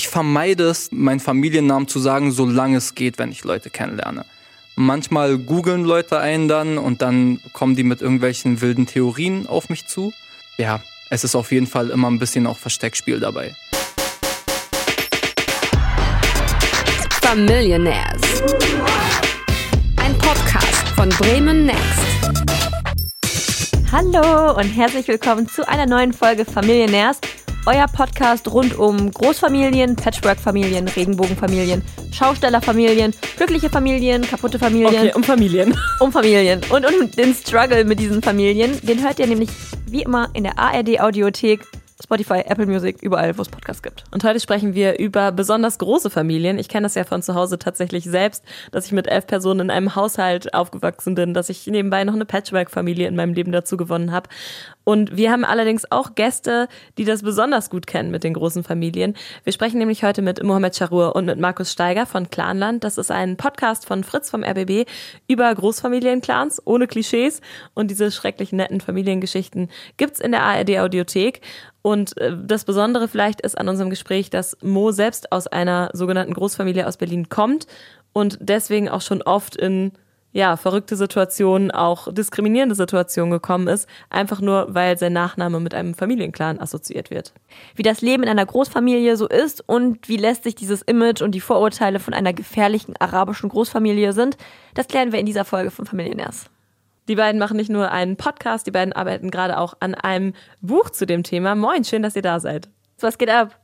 ich vermeide es, meinen Familiennamen zu sagen, solange es geht, wenn ich Leute kennenlerne. Manchmal googeln Leute einen dann und dann kommen die mit irgendwelchen wilden Theorien auf mich zu. Ja, es ist auf jeden Fall immer ein bisschen auch Versteckspiel dabei. Familionaires. Ein Podcast von Bremen Next. Hallo und herzlich willkommen zu einer neuen Folge Familionaires, euer Podcast rund um Großfamilien, Patchwork-Familien, Regenbogenfamilien, Schaustellerfamilien, glückliche Familien, kaputte Familien. Okay, um Familien. Um Familien und um den Struggle mit diesen Familien. Den hört ihr nämlich wie immer in der ARD Audiothek Spotify, Apple Music, überall, wo es Podcasts gibt. Und heute sprechen wir über besonders große Familien. Ich kenne das ja von zu Hause tatsächlich selbst, dass ich mit elf Personen in einem Haushalt aufgewachsen bin, dass ich nebenbei noch eine Patchwork-Familie in meinem Leben dazu gewonnen habe. Und wir haben allerdings auch Gäste, die das besonders gut kennen mit den großen Familien. Wir sprechen nämlich heute mit Mohamed Charur und mit Markus Steiger von Clanland. Das ist ein Podcast von Fritz vom RBB über Großfamilienclans ohne Klischees. Und diese schrecklich netten Familiengeschichten gibt's in der ARD Audiothek. Und äh, das Besondere vielleicht ist an unserem Gespräch, dass Mo selbst aus einer sogenannten Großfamilie aus Berlin kommt und deswegen auch schon oft in ja, verrückte Situationen, auch diskriminierende Situationen gekommen ist, einfach nur, weil sein Nachname mit einem Familienclan assoziiert wird. Wie das Leben in einer Großfamilie so ist und wie lässt sich dieses Image und die Vorurteile von einer gefährlichen arabischen Großfamilie sind, das klären wir in dieser Folge von Familienärs. Die beiden machen nicht nur einen Podcast, die beiden arbeiten gerade auch an einem Buch zu dem Thema. Moin, schön, dass ihr da seid. Was geht ab?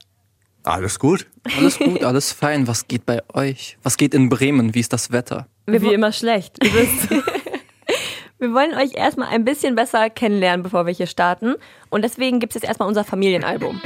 Alles gut. Alles gut, alles fein. Was geht bei euch? Was geht in Bremen? Wie ist das Wetter? Wie, Wie immer schlecht. Ihr wisst. wir wollen euch erstmal ein bisschen besser kennenlernen, bevor wir hier starten. Und deswegen gibt es jetzt erstmal unser Familienalbum.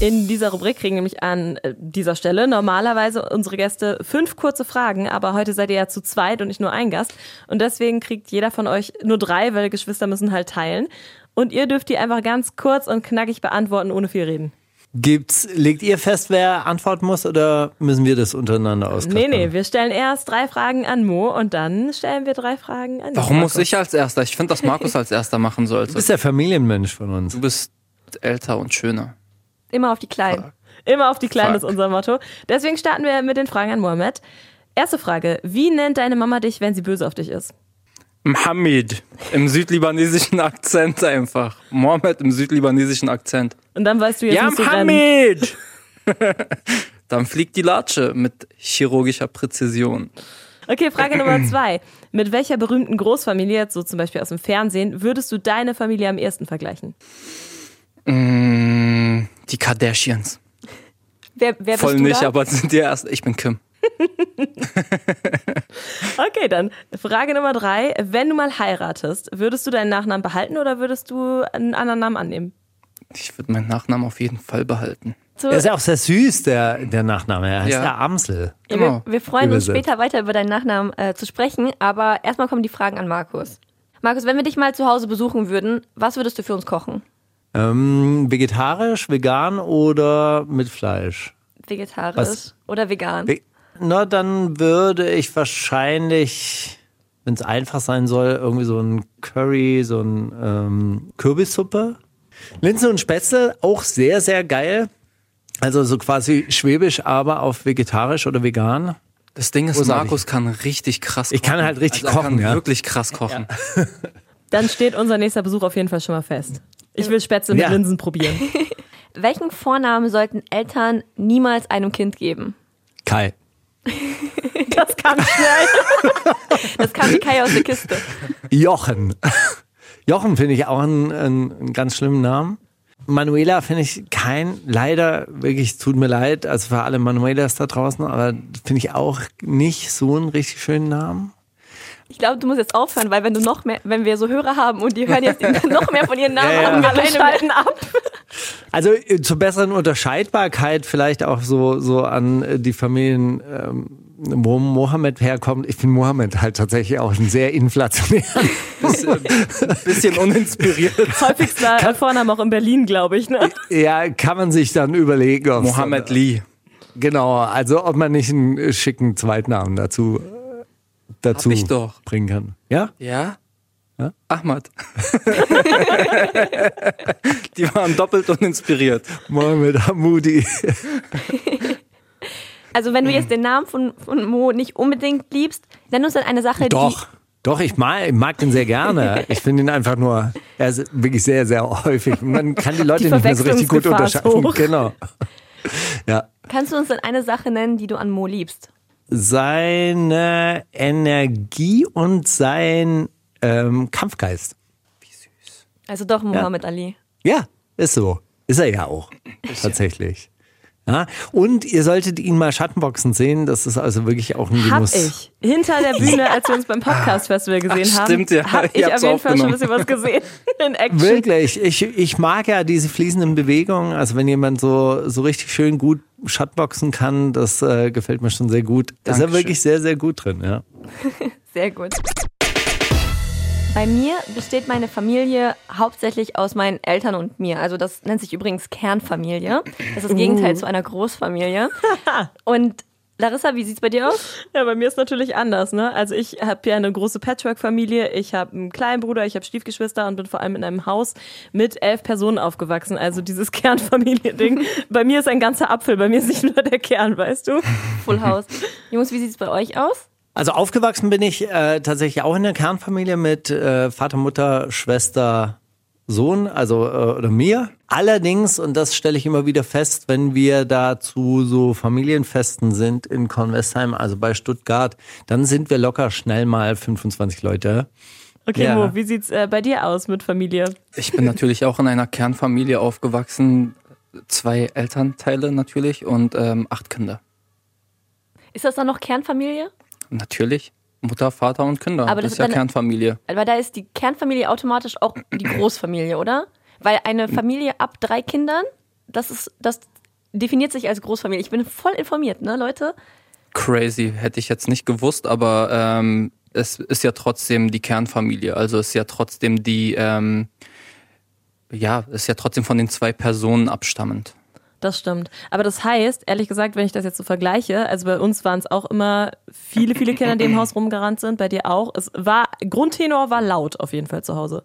In dieser Rubrik kriegen nämlich an äh, dieser Stelle normalerweise unsere Gäste fünf kurze Fragen, aber heute seid ihr ja zu zweit und nicht nur ein Gast. Und deswegen kriegt jeder von euch nur drei, weil Geschwister müssen halt teilen. Und ihr dürft die einfach ganz kurz und knackig beantworten, ohne viel reden. Gibt's, legt ihr fest, wer antworten muss oder müssen wir das untereinander auskaspern? Nee, nee, wir stellen erst drei Fragen an Mo und dann stellen wir drei Fragen an Warum Markus. muss ich als erster? Ich finde, dass Markus als erster machen sollte. Du bist der Familienmensch von uns. Du bist älter und schöner. Immer auf die Kleinen. Fuck. Immer auf die Kleinen Fuck. ist unser Motto. Deswegen starten wir mit den Fragen an Mohammed. Erste Frage. Wie nennt deine Mama dich, wenn sie böse auf dich ist? Mohammed. Im südlibanesischen Akzent einfach. Mohammed im südlibanesischen Akzent. Und dann weißt du jetzt, ja, Mohammed! dann fliegt die Latsche mit chirurgischer Präzision. Okay, Frage Nummer zwei. Mit welcher berühmten Großfamilie, so zum Beispiel aus dem Fernsehen, würdest du deine Familie am ersten vergleichen? Mm, die Kardashians. Wer, wer Voll nicht, da? aber sind die erst. Ich bin Kim. okay, dann Frage Nummer drei. Wenn du mal heiratest, würdest du deinen Nachnamen behalten oder würdest du einen anderen Namen annehmen? Ich würde meinen Nachnamen auf jeden Fall behalten. So. Er ist ja auch sehr süß, der, der Nachname. Er heißt ja, ja Amsel. Genau. Wir, wir, freuen uns später weiter über deinen Nachnamen äh, zu sprechen, aber erstmal kommen die Fragen an Markus. Markus, wenn wir dich mal zu Hause besuchen würden, was würdest du für uns kochen? Ähm, vegetarisch, vegan oder mit Fleisch? Vegetarisch Was? oder vegan? Ve Na, dann würde ich wahrscheinlich, wenn es einfach sein soll, irgendwie so ein Curry, so ein ähm, Kürbissuppe. Linsen und Spätzle, auch sehr, sehr geil. Also so quasi schwäbisch, aber auf vegetarisch oder vegan. Das Ding ist, Großartig. Markus kann richtig krass kochen. Ich kann halt richtig also kochen, ja. Wirklich krass kochen. Ja. Dann steht unser nächster Besuch auf jeden Fall schon mal fest. Ich will Spätzle mit ja. Linsen probieren. Welchen Vornamen sollten Eltern niemals einem Kind geben? Kai. das kam schnell. das kam wie Kai aus der Kiste. Jochen. Jochen finde ich auch einen, einen, ganz schlimmen Namen. Manuela finde ich kein, leider, wirklich, tut mir leid, also für alle Manuelas da draußen, aber finde ich auch nicht so einen richtig schönen Namen. Ich glaube, du musst jetzt aufhören, weil wenn du noch mehr, wenn wir so Hörer haben und die hören jetzt noch mehr von ihren Namen ja, ja. alle schalten ab. Also äh, zur besseren Unterscheidbarkeit vielleicht auch so, so an äh, die Familien, ähm, wo Mohammed herkommt. Ich finde Mohammed halt tatsächlich auch ein sehr inflationären. bisschen, bisschen uninspiriert. Häufigster kann, Vorname auch in Berlin, glaube ich. Ne? Ja, kann man sich dann überlegen. Mohammed Lee. Genau, also ob man nicht einen äh, schicken Zweitnamen dazu dazu bringen kann. Ja? Ja. Ahmad. die waren doppelt uninspiriert. Mohammed Hamoudi. Also wenn du jetzt den Namen von, von Mo nicht unbedingt liebst, nenn uns dann eine Sache, Doch. Doch, ich mag, ich mag den sehr gerne. Ich finde ihn einfach nur, er ist wirklich sehr, sehr häufig. Man kann die Leute Die nicht mehr so richtig gut unterscheiden. Genau. Ja. die, kannst du uns dann eine Sache nennen, die du an Mo liebst? Seine Energie und sein ähm, Kampfgeist. Also doch Muhammad Ali. Ja, ist so. Ist er ja auch. Tatsächlich. Ja, und ihr solltet ihn mal Schattenboxen sehen. Das ist also wirklich auch ein Hab Genuss. ich. Hinter der Bühne, als wir uns beim Podcast-Festival gesehen Ach, haben, stimmt, ja. hab Ihr ich auf jeden Fall schon ein bisschen was gesehen in Action. Wirklich, ich, ich mag ja diese fließenden Bewegungen. Also wenn jemand so, so richtig schön gut Shotboxen kann, das äh, gefällt mir schon sehr gut. Da ist er wirklich sehr, sehr gut drin, ja. Sehr gut. Bei mir besteht meine Familie hauptsächlich aus meinen Eltern und mir. Also das nennt sich übrigens Kernfamilie. Das ist das Gegenteil zu einer Großfamilie. Und Larissa, wie sieht's bei dir aus? Ja, bei mir ist natürlich anders, ne? Also ich habe ja eine große Patchwork-Familie, ich habe einen kleinen Bruder, ich habe Stiefgeschwister und bin vor allem in einem Haus mit elf Personen aufgewachsen. Also dieses Kernfamilie-Ding. bei mir ist ein ganzer Apfel, bei mir ist nicht nur der Kern, weißt du? Full House. Jungs, wie sieht's bei euch aus? Also aufgewachsen bin ich äh, tatsächlich auch in der Kernfamilie mit äh, Vater, Mutter, Schwester, Sohn, also äh, oder mir. Allerdings, und das stelle ich immer wieder fest, wenn wir da zu so Familienfesten sind in Kornwestheim, also bei Stuttgart, dann sind wir locker schnell mal 25 Leute. Okay, Ja. Mo, wie sieht's äh, bei dir aus mit Familie? Ich bin natürlich auch in einer Kernfamilie aufgewachsen. Zwei Elternteile natürlich und ähm, acht Kinder. Ist das dann noch Kernfamilie? Natürlich. Mutter, Vater und Kinder. Aber das das ist ja dann- Kernfamilie. Weil da ist die Kernfamilie automatisch auch die Großfamilie, oder? Weil eine Familie ab drei Kindern, das ist, das definiert sich als Großfamilie. Ich bin voll informiert, ne, Leute? Crazy, hätte ich jetzt nicht gewusst, aber ähm, es ist ja trotzdem die Kernfamilie. Also es ist ja trotzdem die, ähm, ja, ist ja trotzdem von den zwei Personen abstammend. Das stimmt. Aber das heißt, ehrlich gesagt, wenn ich das jetzt so vergleiche, also bei uns waren es auch immer viele, viele Kinder, die im Haus rumgerannt sind, bei dir auch. Es war, Grundtenor war laut auf jeden Fall zu Hause.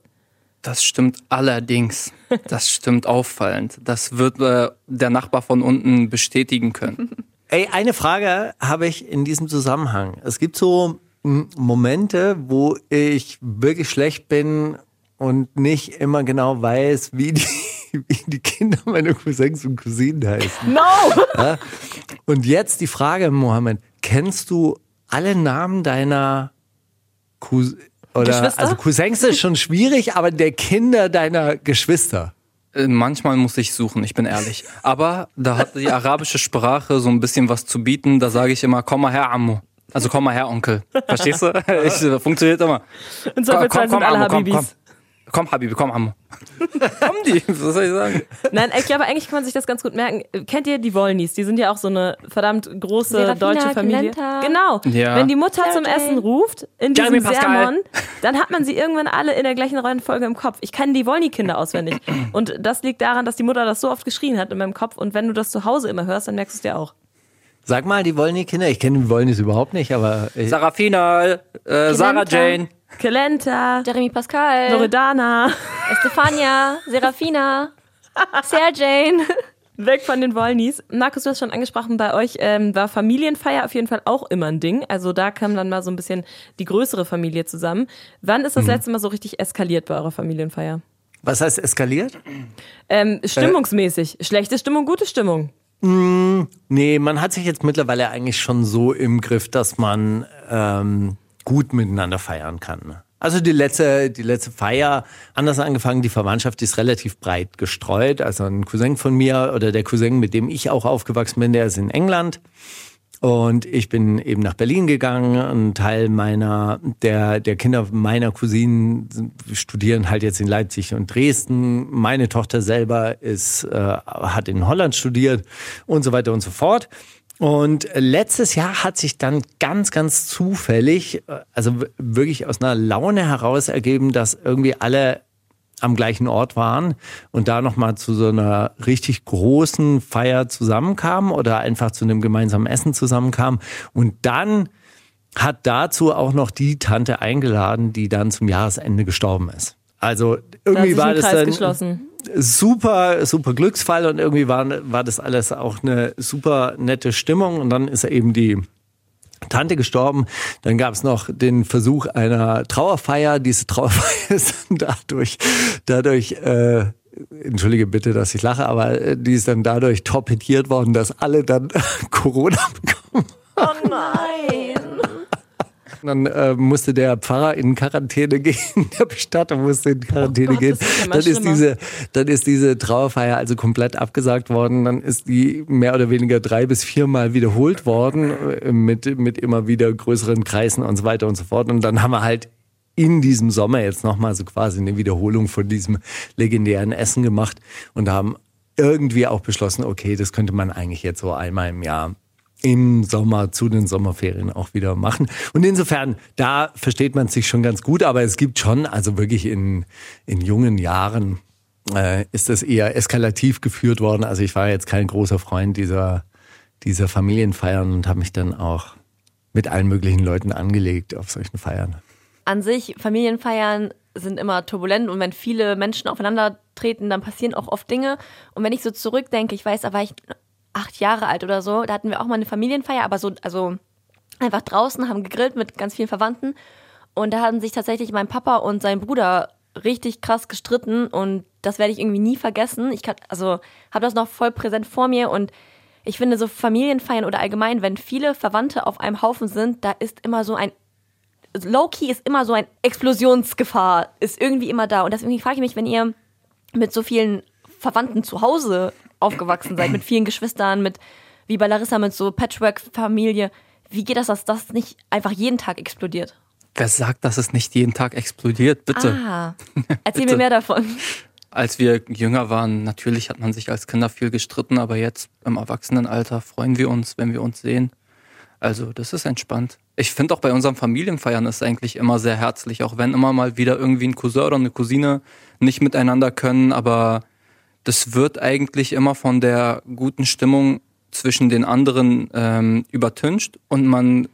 Das stimmt allerdings. Das stimmt auffallend. Das wird äh, der Nachbar von unten bestätigen können. Ey, eine Frage habe ich in diesem Zusammenhang. Es gibt so mm, Momente, wo ich wirklich schlecht bin und nicht immer genau weiß, wie die, die Kinder meiner Cousins und Cousinen heißen. No! Und jetzt die Frage, Mohammed, kennst du alle Namen deiner Cousins? Oder, Geschwister? also Cousins ist schon schwierig, aber der Kinder deiner Geschwister. Äh, Manchmal muss ich suchen, ich bin ehrlich. Aber da hat die arabische Sprache so ein bisschen was zu bieten. Da sage ich immer, komm mal her, Ammo. Also komm mal her, Onkel. Verstehst du? Ich, äh, funktioniert immer. In Zweifelsfall sind alle Ammo, komm, Habibis. komm. Komm, Habibi, komm, Ammo. komm die, was soll ich sagen? Nein, ich glaube, eigentlich kann man sich das ganz gut merken. Kennt ihr die Wollnies? Die sind ja auch so eine verdammt große Serafina, deutsche Familie. Clenta. Genau. Ja. Wenn die Mutter zum. Essen ruft, in Jeremy diesem Pascal. Sermon, dann hat man sie irgendwann alle in der gleichen Reihenfolge im Kopf. Ich kann die Wollny-Kinder auswendig. Und das liegt daran, dass die Mutter das so oft geschrien hat in meinem Kopf. Und wenn du das zu Hause immer hörst, dann merkst du es dir auch. Sag mal, die wollen die Kinder. Ich kenne die Wollnis überhaupt nicht, aber ich, Sarafina, äh, Sarah Jane. Kelenta, Jeremy Pascal, Loredana, Estefania, Serafina, Serjane. weg von den Wollnies. Markus, du hast schon angesprochen, bei euch ähm, war Familienfeier auf jeden Fall auch immer ein Ding. Also da kam dann mal so ein bisschen die größere Familie zusammen. Wann ist das letzte Mal so richtig eskaliert bei eurer Familienfeier? was heißt eskaliert? Ähm, stimmungsmäßig. Schlechte Stimmung, gute Stimmung. Nee, man hat sich jetzt mittlerweile eigentlich schon so im Griff, dass man ähm, gut miteinander feiern kann. Also die letzte, die letzte Feier, anders angefangen, die Verwandtschaft ist relativ breit gestreut. Also ein Cousin von mir oder der Cousin, mit dem ich auch aufgewachsen bin, der ist in England. Und ich bin eben nach Berlin gegangen. Ein Teil meiner, der, der Kinder meiner Cousinen studieren halt jetzt in Leipzig und Dresden. Meine Tochter selber ist, äh, hat in Holland studiert und so weiter und so fort. Und letztes Jahr hat sich dann ganz, ganz zufällig, äh, also wirklich aus einer Laune heraus ergeben, dass irgendwie alle am gleichen Ort waren und da nochmal zu so einer richtig großen Feier zusammenkamen oder einfach zu einem gemeinsamen Essen zusammenkamen. Und dann hat dazu auch noch die Tante eingeladen, die dann zum Jahresende gestorben ist. Also irgendwie war das dann geschlossen. super, super Glücksfall und irgendwie war, war das alles auch eine super nette Stimmung und dann ist eben die Tante gestorben. Dann gab es noch den Versuch einer Trauerfeier. Diese Trauerfeier ist dann dadurch, dadurch äh, entschuldige bitte, dass ich lache, aber äh, die ist dann dadurch torpediert worden, dass alle dann Corona bekommen. Oh nein. Dann äh, musste der Pfarrer in Quarantäne gehen, der Bestatter musste in Quarantäne Oh Gott, gehen. ist ja dann, ist diese, dann ist diese Trauerfeier also komplett abgesagt worden. Dann ist die mehr oder weniger drei bis viermal wiederholt worden äh, mit, mit immer wieder größeren Kreisen und so weiter und so fort. Und dann haben wir halt in diesem Sommer jetzt nochmal so quasi eine Wiederholung von diesem legendären Essen gemacht und haben irgendwie auch beschlossen, okay, das könnte man eigentlich jetzt so einmal im Jahr im Sommer zu den Sommerferien auch wieder machen. Und insofern, da versteht man sich schon ganz gut, aber es gibt schon, also wirklich in, in jungen Jahren äh, ist das eher eskalativ geführt worden. Also ich war jetzt kein großer Freund dieser, dieser Familienfeiern und habe mich dann auch mit allen möglichen Leuten angelegt auf solchen Feiern. An sich, Familienfeiern sind immer turbulent und wenn viele Menschen aufeinandertreten, dann passieren auch oft Dinge. Und wenn ich so zurückdenke, ich weiß, da war ich acht Jahre alt oder so, da hatten wir auch mal eine Familienfeier, aber so, also einfach draußen, haben gegrillt mit ganz vielen Verwandten. Und da haben sich tatsächlich mein Papa und sein Bruder richtig krass gestritten und das werde ich irgendwie nie vergessen. Ich kann, also habe das noch voll präsent vor mir und ich finde so Familienfeiern oder allgemein, wenn viele Verwandte auf einem Haufen sind, da ist immer so ein Low-Key ist immer so ein Explosionsgefahr, ist irgendwie immer da. Und deswegen frage ich mich, wenn ihr mit so vielen Verwandten zu Hause aufgewachsen seid, mit vielen Geschwistern, mit, wie bei Larissa, mit so Patchwork-Familie, wie geht das, dass das nicht einfach jeden Tag explodiert? Wer sagt, dass es nicht jeden Tag explodiert? Bitte. Ah, erzähl Bitte. mir mehr davon. Als wir jünger waren, natürlich hat man sich als Kinder viel gestritten, aber jetzt im Erwachsenenalter freuen wir uns, wenn wir uns sehen. Also das ist entspannt. Ich finde auch bei unseren Familienfeiern ist eigentlich immer sehr herzlich, auch wenn immer mal wieder irgendwie ein Cousin oder eine Cousine nicht miteinander können, aber das wird eigentlich immer von der guten Stimmung zwischen den anderen ähm, übertüncht und man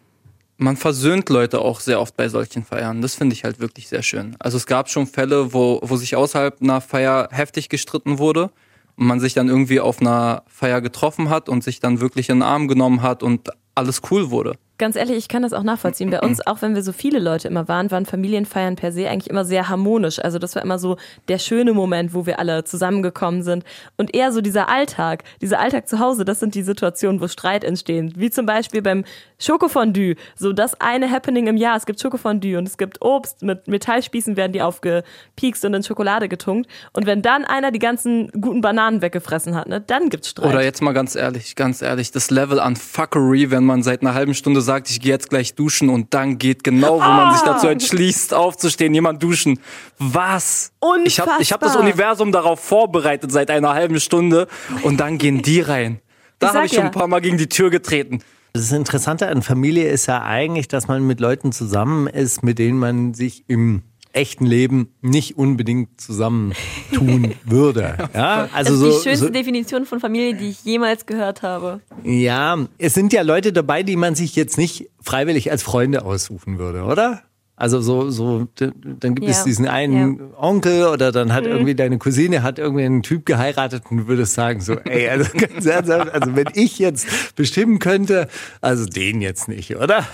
man versöhnt Leute auch sehr oft bei solchen Feiern. Das finde ich halt wirklich sehr schön. Also es gab schon Fälle, wo, wo sich außerhalb einer Feier heftig gestritten wurde und man sich dann irgendwie auf einer Feier getroffen hat und sich dann wirklich in den Arm genommen hat und alles cool wurde. Ganz ehrlich, ich kann das auch nachvollziehen. Bei uns, auch wenn wir so viele Leute immer waren, waren Familienfeiern per se eigentlich immer sehr harmonisch. Also das war immer so der schöne Moment, wo wir alle zusammengekommen sind. Und eher so dieser Alltag, dieser Alltag zu Hause, das sind die Situationen, wo Streit entstehen. Wie zum Beispiel beim Schokofondue. So das eine Happening im Jahr. Es gibt Schokofondue und es gibt Obst. Mit Metallspießen werden die aufgepiekst und in Schokolade getunkt. Und wenn dann einer die ganzen guten Bananen weggefressen hat, ne, dann gibt's Streit. Oder jetzt mal ganz ehrlich, ganz ehrlich, das Level an Fuckery, wenn man seit einer halben Stunde sagt, ich gehe jetzt gleich duschen und dann geht genau, wo man sich dazu entschließt, aufzustehen, jemand duschen. Was? Ich habe ich hab das Unfassbar. Universum darauf vorbereitet seit einer halben Stunde und dann gehen die rein. Da habe ich schon ja. ein paar Mal gegen die Tür getreten. Das Interessante an Familie ist ja eigentlich, dass man mit Leuten zusammen ist, mit denen man sich im echten Leben nicht unbedingt zusammentun würde. Ja, also Das ist so, die schönste so, Definition von Familie, die ich jemals gehört habe. ja, es sind ja Leute dabei, die man sich jetzt nicht freiwillig als Freunde aussuchen würde, oder? Also so, so, dann gibt es Ja. diesen einen Onkel oder dann hat irgendwie deine Cousine hat irgendwie einen Typ geheiratet und du würdest sagen so, ey, also ganz ernsthaft, also wenn ich jetzt bestimmen könnte, also den jetzt nicht, oder?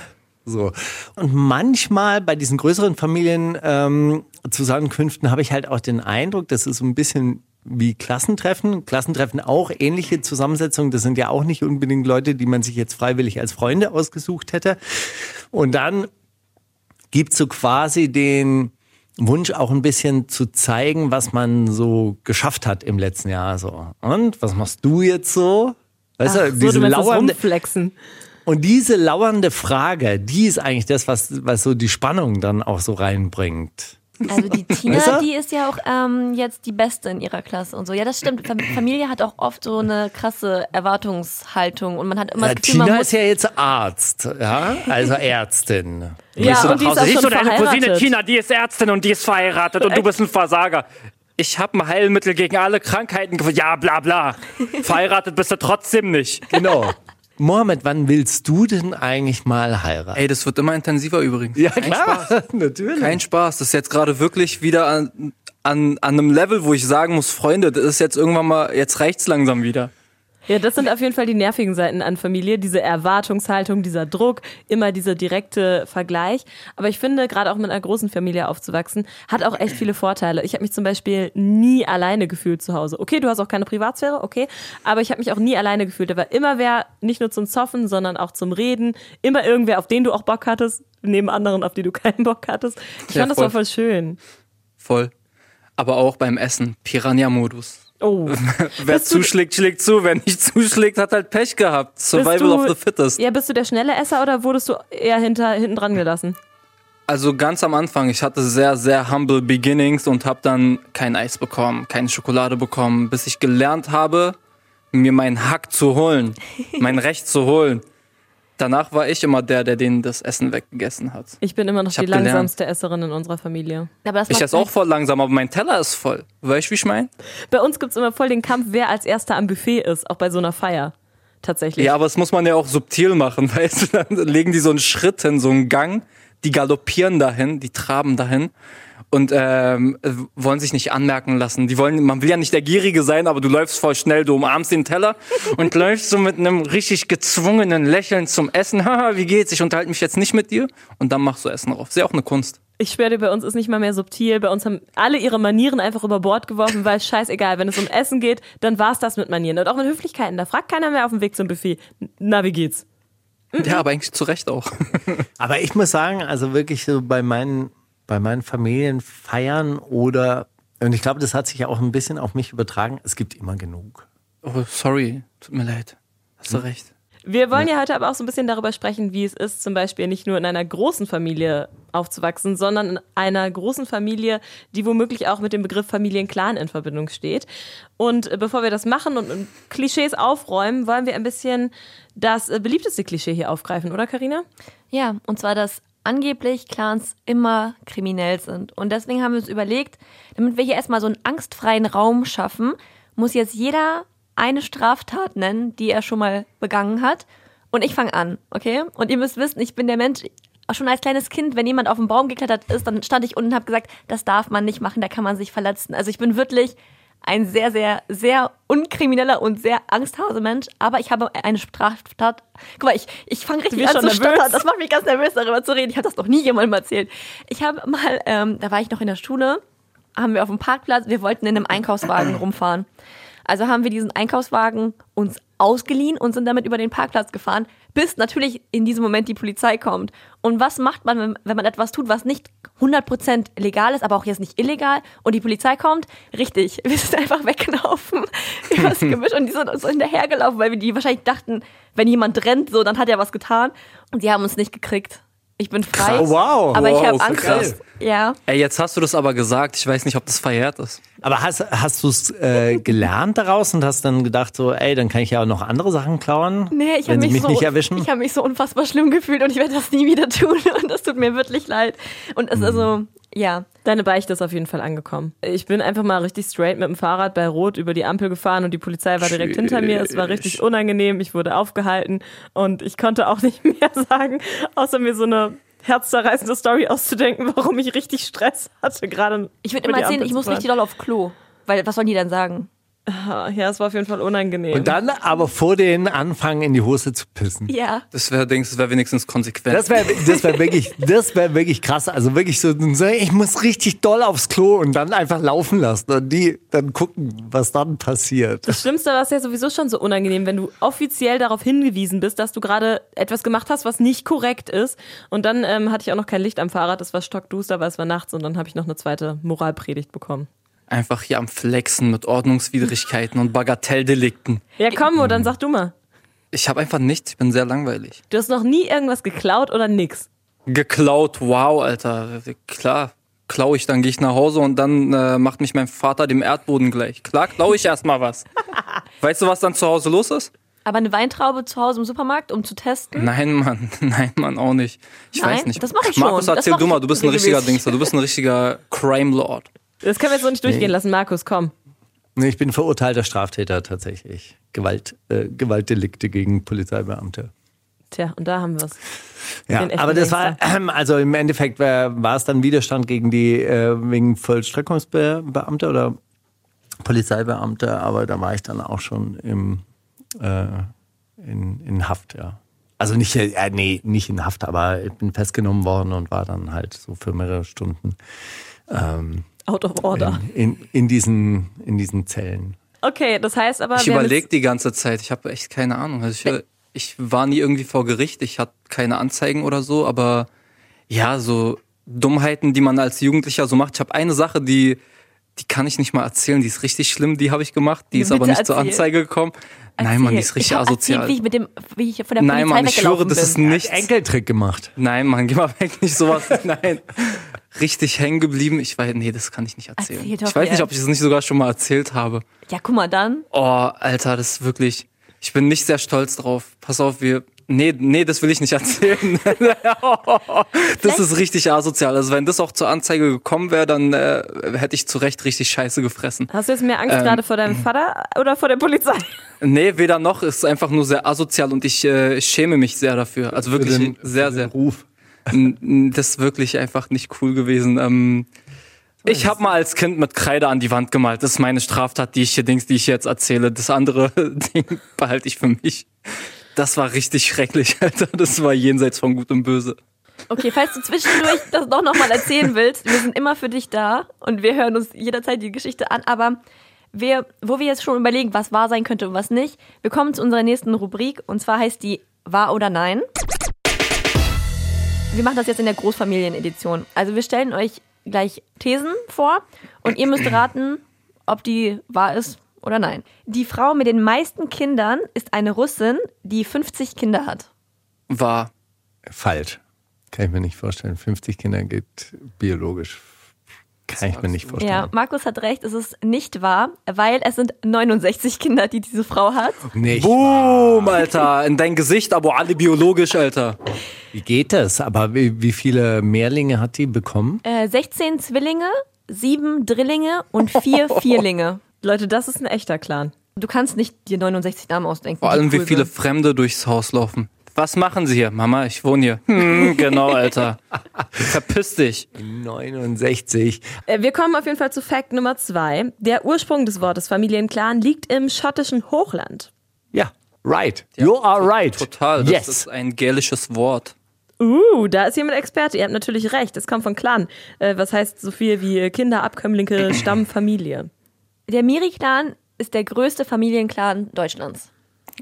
So. Und manchmal bei diesen größeren Familien ähm, Zusammenkünften habe ich halt auch den Eindruck, das ist so ein bisschen wie Klassentreffen. Klassentreffen auch ähnliche Zusammensetzungen. Das sind ja auch nicht unbedingt Leute, die man sich jetzt freiwillig als Freunde ausgesucht hätte. Und dann gibt so quasi den Wunsch auch ein bisschen zu zeigen, was man so geschafft hat im letzten Jahr so. Und was machst du jetzt so? Weißt Ach, du, so, diese du meinst das lauernde, Rumflexen. Und diese lauernde Frage, die ist eigentlich das, was, was so die Spannung dann auch so reinbringt. Also die Tina, die ist ja auch ähm, jetzt die Beste in ihrer Klasse und so. Ja, das stimmt. Fam- Familie hat auch oft so eine krasse Erwartungshaltung und man hat immer Ja, das Gefühl, Tina ist ja jetzt Arzt, ja, also Ärztin. Ja, du und die ist auch schon deine Cousine. Tina, die ist Ärztin und die ist verheiratet und du bist ein Versager. Ich habe ein Heilmittel gegen alle Krankheiten gefunden. Ja, bla bla. Verheiratet bist du trotzdem nicht. Genau. Mohammed, wann willst du denn eigentlich mal heiraten? Ey, das wird immer intensiver übrigens. ja, Kein klar, Spaß. natürlich. Kein Spaß. Das ist jetzt gerade wirklich wieder an, an, an einem Level, wo ich sagen muss, Freunde, das ist jetzt irgendwann mal, jetzt reicht's langsam wieder. Ja, das sind auf jeden Fall die nervigen Seiten an Familie, diese Erwartungshaltung, dieser Druck, immer dieser direkte Vergleich. Aber ich finde, gerade auch mit einer großen Familie aufzuwachsen, hat auch echt viele Vorteile. Ich habe mich zum Beispiel nie alleine gefühlt zu Hause. Okay, du hast auch keine Privatsphäre, okay, aber ich habe mich auch nie alleine gefühlt. Da war immer wer, nicht nur zum Zoffen, sondern auch zum Reden, immer irgendwer, auf den du auch Bock hattest, neben anderen, auf die du keinen Bock hattest. Ich Ja, fand das voll. war voll schön. Voll. Aber auch beim Essen. Piranha-Modus. Oh. Wer Bist zuschlägt, schlägt zu. Wer nicht zuschlägt, hat halt Pech gehabt. Survival du- of the fittest. Ja, bist du der schnelle Esser oder wurdest du eher hinter, hinten dran gelassen? Also ganz am Anfang, ich hatte sehr, sehr humble beginnings und habe dann kein Eis bekommen, keine Schokolade bekommen, bis ich gelernt habe, mir meinen Hack zu holen, mein Recht zu holen. Danach war ich immer der, der denen das Essen weggegessen hat. Ich bin immer noch Ich die gelernt. langsamste Esserin in unserer Familie. Aber das Ich esse auch voll langsam, aber mein Teller ist voll. Weißt du, wie ich meine? Bei uns gibt's immer voll den Kampf, wer als erster am Buffet ist, auch bei so einer Feier. Tatsächlich. Ja, aber das muss man ja auch subtil machen, weißt du? Dann legen die so einen Schritt hin, so einen Gang, die galoppieren dahin, die traben dahin und ähm, äh, wollen sich nicht anmerken lassen. Die wollen, man will ja nicht der Gierige sein, aber du läufst voll schnell, du umarmst den Teller und läufst so mit einem richtig gezwungenen Lächeln zum Essen. Haha, wie geht's? Ich unterhalte mich jetzt nicht mit dir und dann machst du Essen drauf. Ist ja auch eine Kunst. Ich schwöre dir, bei uns ist nicht mal mehr subtil. Bei uns haben alle ihre Manieren einfach über Bord geworfen, weil scheißegal, wenn es um Essen geht, dann war's das mit Manieren. Und auch mit Höflichkeiten. Da fragt keiner mehr auf dem Weg zum Buffet. Na, wie geht's? Ja, aber eigentlich zu Recht auch. Aber ich muss sagen, also wirklich so bei meinen, bei meinen Familienfeiern oder, und ich glaube, das hat sich ja auch ein bisschen auf mich übertragen, es gibt immer genug. Oh, sorry, tut mir leid. Hast du recht. Wir wollen ja heute aber auch so ein bisschen darüber sprechen, wie es ist, zum Beispiel nicht nur in einer großen Familie aufzuwachsen, sondern in einer großen Familie, die womöglich auch mit dem Begriff Familienclan in Verbindung steht. Und äh, bevor wir das machen und Klischees aufräumen, wollen wir ein bisschen das äh, beliebteste Klischee hier aufgreifen, oder Karina? Ja, und zwar, dass angeblich Clans immer kriminell sind. Und deswegen haben wir uns überlegt, damit wir hier erstmal so einen angstfreien Raum schaffen, muss jetzt jeder eine Straftat nennen, die er schon mal begangen hat. Und ich fange an, okay? Und ihr müsst wissen, ich bin der Mensch, schon als kleines Kind, wenn jemand auf den Baum geklettert ist, dann stand ich unten und habe gesagt, das darf man nicht machen, da kann man sich verletzen. Also ich bin wirklich ein sehr, sehr, sehr unkrimineller und sehr Angsthase-Mensch, aber ich habe eine Straftat. Guck mal, ich, ich fange richtig an zu stottern. Das macht mich ganz nervös, darüber zu reden. Ich habe das noch nie jemandem erzählt. Ich habe mal, ähm, da war ich noch in der Schule, haben wir auf dem Parkplatz, wir wollten in einem Einkaufswagen rumfahren. Also haben wir diesen Einkaufswagen uns ausgeliehen und sind damit über den Parkplatz gefahren, bis natürlich in diesem Moment die Polizei kommt. Und was macht man, wenn, wenn man etwas tut, was nicht 100% legal ist, aber auch jetzt nicht illegal und die Polizei kommt? Richtig, wir sind einfach weggelaufen übers Gebüsch und die sind uns so hinterhergelaufen, weil wir die wahrscheinlich dachten, wenn jemand rennt, so, dann hat er was getan. Und die haben uns nicht gekriegt. Ich bin frei. Oh, wow. Aber ich Wow, habe Angst. krass. Ja. Ey, jetzt hast du das aber gesagt. Ich weiß nicht, ob das verjährt ist. Aber hast, hast du es äh, gelernt daraus und hast dann gedacht so, ey, dann kann ich ja auch noch andere Sachen klauen, Nee, ich habe wenn sie mich, mich so, nicht erwischen? Ich habe mich so unfassbar schlimm gefühlt und ich werde das nie wieder tun und das tut mir wirklich leid. Und es ist also, ja, Deine Beichte ist auf jeden Fall angekommen. Ich bin einfach mal richtig straight mit dem Fahrrad bei Rot über die Ampel gefahren und die Polizei war direkt hinter mir. Es war richtig unangenehm. Ich wurde aufgehalten und ich konnte auch nicht mehr sagen, außer mir so eine herzzerreißende Story auszudenken, warum ich richtig Stress hatte. Gerade ich würde immer erzählen, ich muss richtig doll auf Klo. Weil, was sollen die dann sagen? Ja, es war auf jeden Fall unangenehm. Und dann aber vor denen anfangen, in die Hose zu pissen. Ja. Das wäre, denkst das wäre wenigstens konsequent. Das wäre das wär wirklich, das wär wirklich krass. Also wirklich so, so, ich muss richtig doll aufs Klo und dann einfach laufen lassen und die dann gucken, was dann passiert. Das Schlimmste war es ja sowieso schon so unangenehm, wenn du offiziell darauf hingewiesen bist, dass du gerade etwas gemacht hast, was nicht korrekt ist. Und dann ähm, hatte ich auch noch kein Licht am Fahrrad, es war stockduster, weil es war nachts und dann habe ich noch eine zweite Moralpredigt bekommen. Einfach hier am Flexen mit Ordnungswidrigkeiten und Bagatelldelikten. Ja, komm, Mo, dann sag du mal. Ich habe einfach nichts, ich bin sehr langweilig. Du hast noch nie irgendwas geklaut oder nix. Geklaut, wow, Alter. Klar, klau ich, dann gehe ich nach Hause und dann äh, macht mich mein Vater dem Erdboden gleich. Klar, klau ich erstmal was. Weißt du, was dann zu Hause los ist? Aber eine Weintraube zu Hause im Supermarkt, um zu testen? Nein, Mann, nein, Mann, auch nicht. Ich Nein, weiß nicht. das mach ich schon. Markus, erzähl du mal, du bist ein richtiger. Dingster, du bist ein richtiger Crime Lord. Das können wir jetzt so nicht durchgehen lassen. Markus, komm. Nee, Ich bin verurteilter Straftäter tatsächlich. Gewalt, äh, Gewaltdelikte gegen Polizeibeamte. Tja, und da haben wir es. Ja, aber das war, ähm, also im Endeffekt war, war es dann Widerstand gegen die, äh, wegen Vollstreckungsbeamte oder Polizeibeamte, aber da war ich dann auch schon im, äh, in, in Haft, ja. Also nicht, äh, nee, nicht in Haft, aber ich bin festgenommen worden und war dann halt so für mehrere Stunden ähm, Out of order. in, in, in, diesen, in diesen Zellen. Okay, das heißt aber. Ich überlege die ganze Zeit. Ich habe echt keine Ahnung. Also ich, ich war nie irgendwie vor Gericht. Ich hatte keine Anzeigen oder so. Aber ja, so Dummheiten, die man als Jugendlicher so macht. Ich habe eine Sache, die die kann ich nicht mal erzählen. Die ist richtig schlimm. Die habe ich gemacht. Die ist Bitte aber nicht zur erzähl. Anzeige gekommen. Nein, Mann, die ist Ich richtig erzählt, asozial. Wie ich, mit dem, wie ich von der Nein, Polizei Mann, ich schwöre, das ist bin. nichts. Enkeltrick gemacht. Nein, Mann, geh mal weg, nicht sowas. Nein. Richtig hängen geblieben. Ich weiß, nee, das kann ich nicht erzählen. Erzähl doch ich weiß nicht, ob ich das nicht sogar schon mal erzählt habe. Ja, guck mal dann. Oh, Alter, das ist wirklich. Ich bin nicht sehr stolz drauf. Pass auf, wir. Nee, nee, das will ich nicht erzählen. das ist richtig asozial. Also wenn das auch zur Anzeige gekommen wäre, dann äh, hätte ich zu Recht richtig Scheiße gefressen. Hast du jetzt mehr Angst Ähm, gerade vor deinem Vater oder vor der Polizei? Nee, weder noch. Ist einfach nur sehr asozial und ich äh, schäme mich sehr dafür. Also wirklich Für den- sehr, für sehr. Ruf. Das ist wirklich einfach nicht cool gewesen. Ähm, ich habe mal als Kind mit Kreide an die Wand gemalt. Das ist meine Straftat, die ich hier Dings, die ich jetzt erzähle. Das andere Ding behalte ich für mich. Das war richtig schrecklich, Alter. Das war jenseits von Gut und Böse. Okay, falls du zwischendurch das doch nochmal erzählen willst, wir sind immer für dich da und wir hören uns jederzeit die Geschichte an, aber wir, wo wir jetzt schon überlegen, was wahr sein könnte und was nicht, wir kommen zu unserer nächsten Rubrik und zwar heißt die Wahr oder Nein. Wir machen das jetzt in der Großfamilienedition. Also wir stellen euch gleich Thesen vor und ihr müsst raten, ob die wahr ist oder nein. Die Frau mit den meisten Kindern ist eine Russin, die 50 Kinder hat. War. Falsch. Kann ich mir nicht vorstellen. 50 Kinder geht biologisch. Kann ich mir nicht vorstellen. Ja, Markus hat recht, es ist nicht wahr, weil es sind 69 Kinder, die diese Frau hat. Nicht. Boom, Alter. In dein Gesicht, aber alle biologisch, Alter. Wie geht das? Aber wie, wie viele Mehrlinge hat die bekommen? Äh, 16 Zwillinge, 7 Drillinge und 4 Vierlinge. Leute, das ist ein echter Clan. Du kannst nicht dir 69 Namen ausdenken. Vor allem, wie cool viele sind. Fremde durchs Haus laufen. Was machen sie hier? Mama, ich wohne hier. Hm, genau, Alter. Verpiss dich. 69. Äh, Wir kommen auf jeden Fall zu Fact Nummer zwei. Der Ursprung des Wortes Familienclan liegt im schottischen Hochland. Ja, right. you are right. Total. Das yes. ist ein gälisches Wort. Uh, da ist jemand Experte. Ihr habt natürlich recht. Es kommt von Clan. Äh, was heißt so viel wie Kinder, Abkömmlinge, Stamm, Familie. Der Miri-Clan ist der größte Familienclan Deutschlands.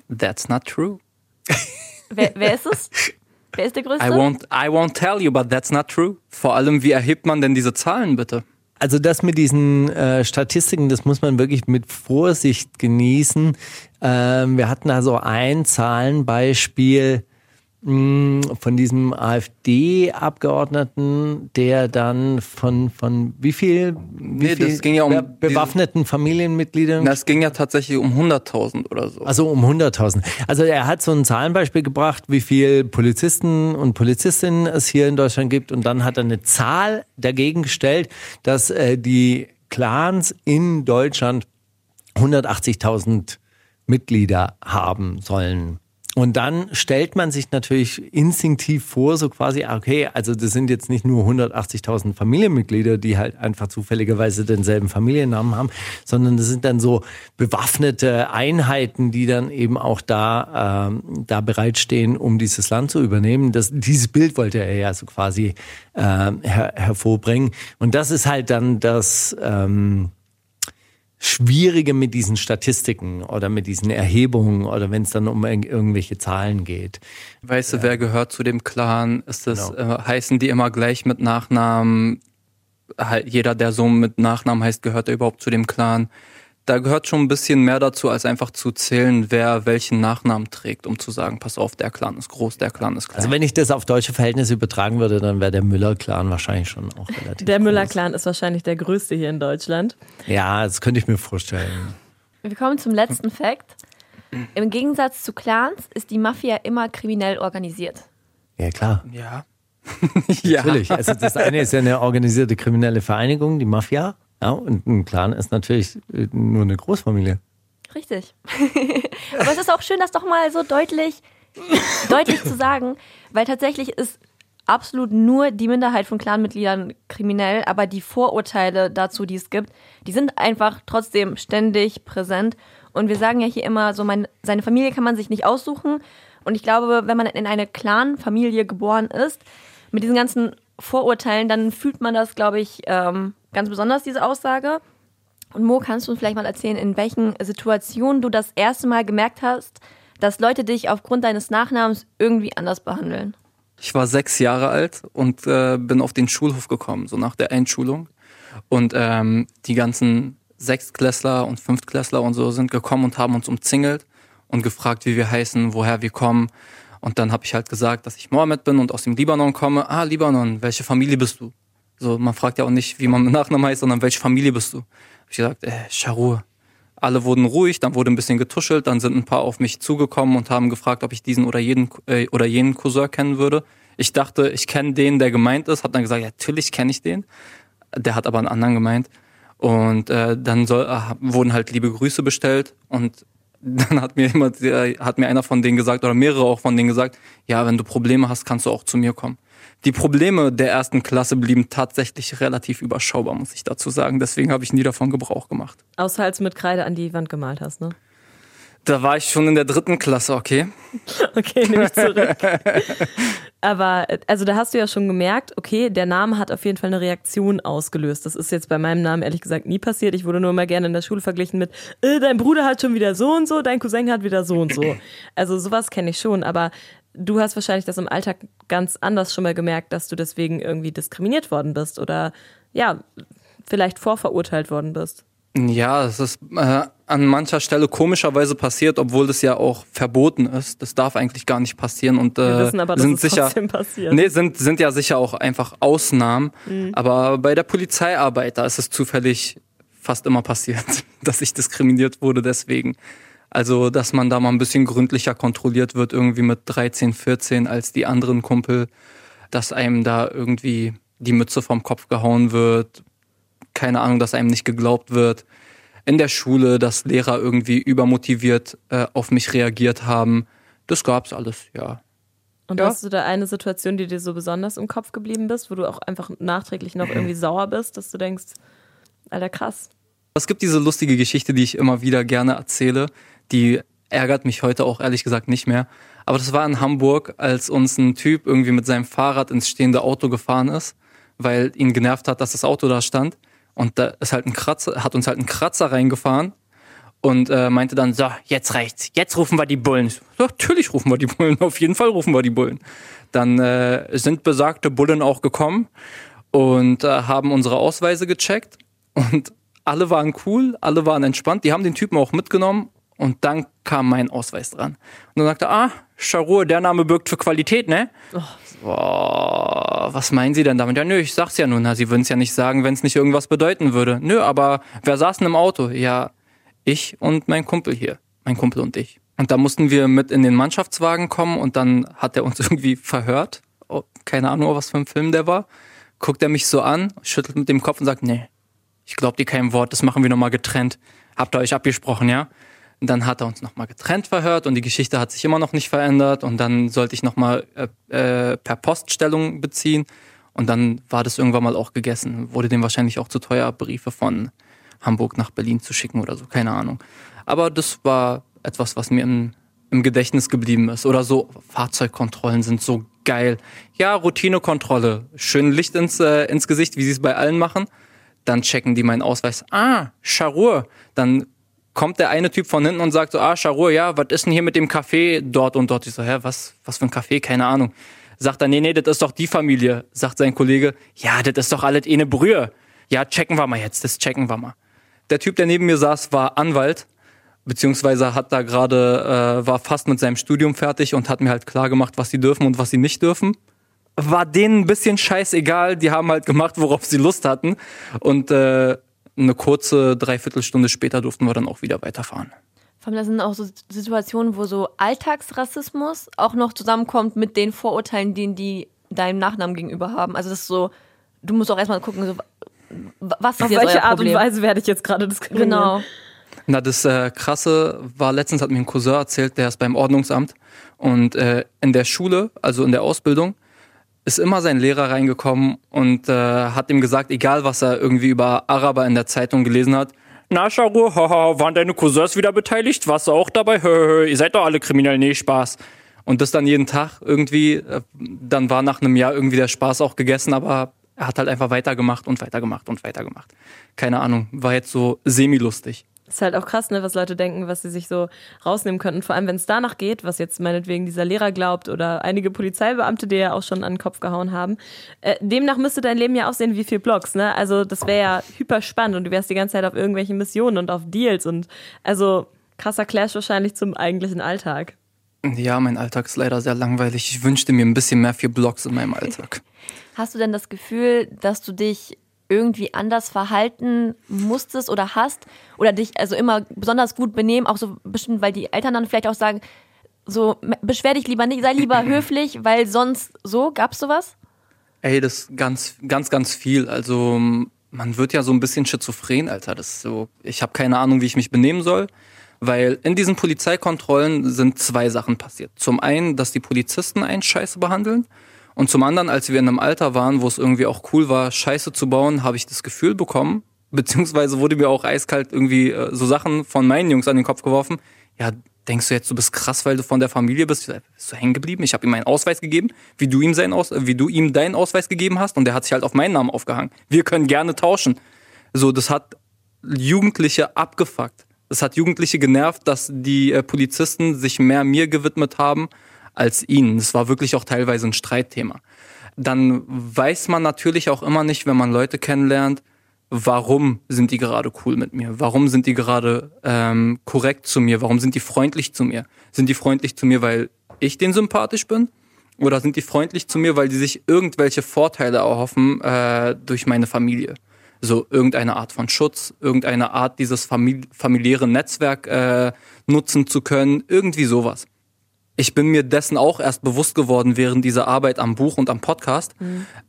That's not true. Wer, wer ist es? Wer ist der größte? I won't, I won't tell you, but that's not true. Vor allem, wie erhebt man denn diese Zahlen bitte? Also das mit diesen äh, Statistiken, das muss man wirklich mit Vorsicht genießen. Ähm, wir hatten also ein Zahlenbeispiel von diesem AfD-Abgeordneten, der dann von, von wie viel, wie Nee, viel ja um be- bewaffneten Familienmitgliedern Das ging ja tatsächlich um 100.000 oder so. Also um 100.000. Also er hat so ein Zahlenbeispiel gebracht, wie viel Polizisten und Polizistinnen es hier in Deutschland gibt. Und dann hat er eine Zahl dagegen gestellt, dass äh, die Clans in Deutschland 180.000 Mitglieder haben sollen. Und dann stellt man sich natürlich instinktiv vor, so quasi, okay, also das sind jetzt nicht nur 180.000 Familienmitglieder, die halt einfach zufälligerweise denselben Familiennamen haben, sondern das sind dann so bewaffnete Einheiten, die dann eben auch da, ähm, da bereitstehen, um dieses Land zu übernehmen. Das, dieses Bild wollte er ja so quasi ähm, her hervorbringen. Und das ist halt dann das... Ähm, Schwierige mit diesen Statistiken oder mit diesen Erhebungen oder wenn es dann um irg- irgendwelche Zahlen geht. Weißt du, wer gehört zu dem Clan? Ist das, Genau. äh, heißen die immer gleich mit Nachnamen? Halt, jeder, der so mit Nachnamen heißt, gehört er überhaupt zu dem Clan? Da gehört schon ein bisschen mehr dazu, als einfach zu zählen, wer welchen Nachnamen trägt, um zu sagen, pass auf, der Clan ist groß, der Clan ist klein. Also wenn ich das auf deutsche Verhältnisse übertragen würde, dann wäre der Müller-Clan wahrscheinlich schon auch relativ Der. Müller-Clan ist wahrscheinlich der größte hier in Deutschland. Ja, das könnte ich mir vorstellen. Wir kommen zum letzten Fakt. Im Gegensatz zu Clans ist die Mafia immer kriminell organisiert. Ja, klar. ja. ja. Natürlich. Also das eine ist ja eine organisierte kriminelle Vereinigung, die Mafia. Ja, und ein Clan ist natürlich äh, nur eine Großfamilie. Richtig. Aber es ist auch schön, das doch mal so deutlich, deutlich zu sagen, weil tatsächlich ist absolut nur die Minderheit von Clanmitgliedern kriminell, aber die Vorurteile dazu, die es gibt, die sind einfach trotzdem ständig präsent. Und wir sagen ja hier immer, so mein, seine Familie kann man sich nicht aussuchen. Und ich glaube, wenn man in eine Clan-Familie geboren ist, mit diesen ganzen Vorurteilen, dann fühlt man das, glaube ich, ähm, ganz besonders, diese Aussage. Und Mo, kannst du uns vielleicht mal erzählen, in welchen Situationen du das erste Mal gemerkt hast, dass Leute dich aufgrund deines Nachnamens irgendwie anders behandeln? Ich war sechs Jahre alt und äh, bin auf den Schulhof gekommen, so nach der Einschulung. Und ähm, die ganzen Sechstklässler und Fünftklässler und so sind gekommen und haben uns umzingelt und gefragt, wie wir heißen, woher wir kommen. Und dann habe ich halt gesagt, dass ich Mohammed bin und aus dem Libanon komme. Ah, Libanon, welche Familie bist du? So, man fragt ja auch nicht, wie man mit Nachnamen heißt, sondern welche Familie bist du? Hab ich gesagt, äh, Charur. Alle wurden ruhig, dann wurde ein bisschen getuschelt, dann sind ein paar auf mich zugekommen und haben gefragt, ob ich diesen oder jeden äh, oder jenen Cousin kennen würde. Ich dachte, ich kenne den, der gemeint ist, hab dann gesagt, ja, natürlich kenne ich den. Der hat aber einen anderen gemeint. Und äh, dann soll, äh, wurden halt liebe Grüße bestellt und dann hat mir jemand, hat mir einer von denen gesagt oder mehrere auch von denen gesagt, ja, wenn du Probleme hast, kannst du auch zu mir kommen. Die Probleme der ersten Klasse blieben tatsächlich relativ überschaubar, muss ich dazu sagen. Deswegen habe ich nie davon Gebrauch gemacht. Außer als du mit Kreide an die Wand gemalt hast, ne? Da war ich schon in der dritten Klasse, okay. Okay, nehme ich zurück. Aber also da hast du ja schon gemerkt, okay, der Name hat auf jeden Fall eine Reaktion ausgelöst. Das ist jetzt bei meinem Namen ehrlich gesagt nie passiert. Ich wurde nur immer gerne in der Schule verglichen mit, äh, dein Bruder hat schon wieder so und so, dein Cousin hat wieder so und so. Also sowas kenne ich schon, aber du hast wahrscheinlich das im Alltag ganz anders schon mal gemerkt, dass du deswegen irgendwie diskriminiert worden bist oder ja, vielleicht vorverurteilt worden bist. Ja, es ist äh, an mancher Stelle komischerweise passiert, obwohl das ja auch verboten ist. Das darf eigentlich gar nicht passieren und äh, Wir wissen aber, dass sind es sicher trotzdem passiert. Nee, sind sind ja sicher auch einfach Ausnahmen, Mhm. aber bei der Polizeiarbeit da ist es zufällig fast immer passiert, dass ich diskriminiert wurde deswegen. Also, dass man da mal ein bisschen gründlicher kontrolliert wird irgendwie mit 13, 14 als die anderen Kumpel, dass einem da irgendwie die Mütze vom Kopf gehauen wird, keine Ahnung, dass einem nicht geglaubt wird. In der Schule, dass Lehrer irgendwie übermotiviert äh, auf mich reagiert haben. Das gab's alles, ja. Und Ja. hast du da eine Situation, die dir so besonders im Kopf geblieben bist, wo du auch einfach nachträglich noch irgendwie sauer bist, dass du denkst, Alter, krass. Es gibt diese lustige Geschichte, die ich immer wieder gerne erzähle. Die ärgert mich heute auch ehrlich gesagt nicht mehr. Aber das war in Hamburg, als uns ein Typ irgendwie mit seinem Fahrrad ins stehende Auto gefahren ist, weil ihn genervt hat, dass das Auto da stand. Und da ist halt ein Kratzer, hat uns halt ein Kratzer reingefahren und äh, meinte dann, so, jetzt reicht's, jetzt rufen wir die Bullen. So, "Ja, natürlich rufen wir die Bullen, auf jeden Fall rufen wir die Bullen. Dann äh, sind besagte Bullen auch gekommen und äh, haben unsere Ausweise gecheckt und alle waren cool, alle waren entspannt, die haben den Typen auch mitgenommen und dann kam mein Ausweis dran. Und dann sagte, ah, Charur, der Name birgt für Qualität, ne? Boah, was meinen Sie denn damit? Ja, nö, ich sag's ja nur, na, Sie würden es ja nicht sagen, wenn es nicht irgendwas bedeuten würde. Nö, aber wer saß denn im Auto? Ja, ich und mein Kumpel hier. Mein Kumpel und ich. Und da mussten wir mit in den Mannschaftswagen kommen und dann hat er uns irgendwie verhört. Oh, keine Ahnung, was für ein Film der war. Guckt er mich so an, schüttelt mit dem Kopf und sagt, nee, ich glaub dir kein Wort, das machen wir nochmal getrennt. Habt ihr euch abgesprochen, ja? Dann hat er uns nochmal getrennt verhört und die Geschichte hat sich immer noch nicht verändert und dann sollte ich nochmal äh, äh, per Poststellung beziehen und dann war das irgendwann mal auch gegessen. Wurde dem wahrscheinlich auch zu teuer, Briefe von Hamburg nach Berlin zu schicken oder so, keine Ahnung. Aber das war etwas, was mir im, im Gedächtnis geblieben ist. Oder so, Fahrzeugkontrollen sind so geil. Ja, Routinekontrolle, schön Licht ins, äh, ins Gesicht, wie sie es bei allen machen. Dann checken die meinen Ausweis. Ah, Charur. Dann kommt der eine Typ von hinten und sagt so, ah, Charur, ja, was ist denn hier mit dem Café dort und dort? Ich so, hä, was, was für ein Café? Keine Ahnung. Sagt er, nee, nee, das ist doch die Familie. Sagt sein Kollege, ja, das ist doch alles eh eine Brühe. Ja, checken wir mal jetzt, das checken wir mal. Der Typ, der neben mir saß, war Anwalt, beziehungsweise hat da gerade, äh, war fast mit seinem Studium fertig und hat mir halt klar gemacht, was sie dürfen und was sie nicht dürfen. War denen ein bisschen scheißegal, die haben halt gemacht, worauf sie Lust hatten. Und äh, eine kurze Dreiviertelstunde später durften wir dann auch wieder weiterfahren. Vor allem, das sind auch so Situationen, wo so Alltagsrassismus auch noch zusammenkommt mit den Vorurteilen, die die deinem Nachnamen gegenüber haben. Also das ist so, du musst auch erstmal gucken, so, was ist Auf jetzt welche euer Art und Weise werde ich jetzt gerade diskriminiert? Genau. Na, das äh, Krasse war, letztens hat mir ein Cousin erzählt, der ist beim Ordnungsamt und äh, in der Schule, also in der Ausbildung, ist immer sein Lehrer reingekommen und äh, hat ihm gesagt, egal was er irgendwie über Araber in der Zeitung gelesen hat, na Sharu, haha, waren deine Cousins wieder beteiligt? Warst du auch dabei? Hö, hö, ihr seid doch alle kriminell, nee, Spaß. Und das dann jeden Tag irgendwie, äh, dann war nach einem Jahr irgendwie der Spaß auch gegessen, aber er hat halt einfach weitergemacht und weitergemacht und weitergemacht. Keine Ahnung, war jetzt so semi-lustig. Ist halt auch krass, ne, was Leute denken, was sie sich so rausnehmen könnten. Vor allem, wenn es danach geht, was jetzt meinetwegen dieser Lehrer glaubt oder einige Polizeibeamte, die ja auch schon an den Kopf gehauen haben. Äh, demnach müsste dein Leben ja aussehen wie viel Blogs, ne? Also das wäre ja hyper spannend und du wärst die ganze Zeit auf irgendwelchen Missionen und auf Deals und also krasser Clash wahrscheinlich zum eigentlichen Alltag. Ja, mein Alltag ist leider sehr langweilig. Ich wünschte mir ein bisschen mehr für Blogs in meinem Alltag. Hast du denn das Gefühl, dass du dich irgendwie anders verhalten musstest oder hast oder dich also immer besonders gut benehmen, auch so bestimmt, weil die Eltern dann vielleicht auch sagen, so beschwer dich lieber nicht, sei lieber höflich, weil sonst so, gab's sowas? Ey, das ist ganz, ganz, ganz viel. Also man wird ja so ein bisschen schizophren, Alter. Das ist so, ich habe keine Ahnung, wie ich mich benehmen soll, weil in diesen Polizeikontrollen sind zwei Sachen passiert. Zum einen, dass die Polizisten einen Scheiße behandeln. Und zum anderen, als wir in einem Alter waren, wo es irgendwie auch cool war, Scheiße zu bauen, habe ich das Gefühl bekommen, beziehungsweise wurde mir auch eiskalt irgendwie äh, so Sachen von meinen Jungs an den Kopf geworfen. Ja, denkst du jetzt, du bist krass, weil du von der Familie bist? Bist du hängen geblieben? Ich habe ihm meinen Ausweis gegeben, wie du ihm seinen Aus wie du ihm deinen Ausweis gegeben hast, und der hat sich halt auf meinen Namen aufgehangen. Wir können gerne tauschen. So, das hat Jugendliche abgefuckt. Es hat Jugendliche genervt, dass die äh, Polizisten sich mehr mir gewidmet haben als ihnen. Das war wirklich auch teilweise ein Streitthema. Dann weiß man natürlich auch immer nicht, wenn man Leute kennenlernt, warum sind die gerade cool mit mir? Warum sind die gerade ähm, korrekt zu mir? Warum sind die freundlich zu mir? Sind die freundlich zu mir, weil ich denen sympathisch bin? Oder sind die freundlich zu mir, weil die sich irgendwelche Vorteile erhoffen äh, durch meine Familie? So irgendeine Art von Schutz, irgendeine Art, dieses famili familiäre Netzwerk äh, nutzen zu können, irgendwie sowas. Ich bin mir dessen auch erst bewusst geworden während dieser Arbeit am Buch und am Podcast.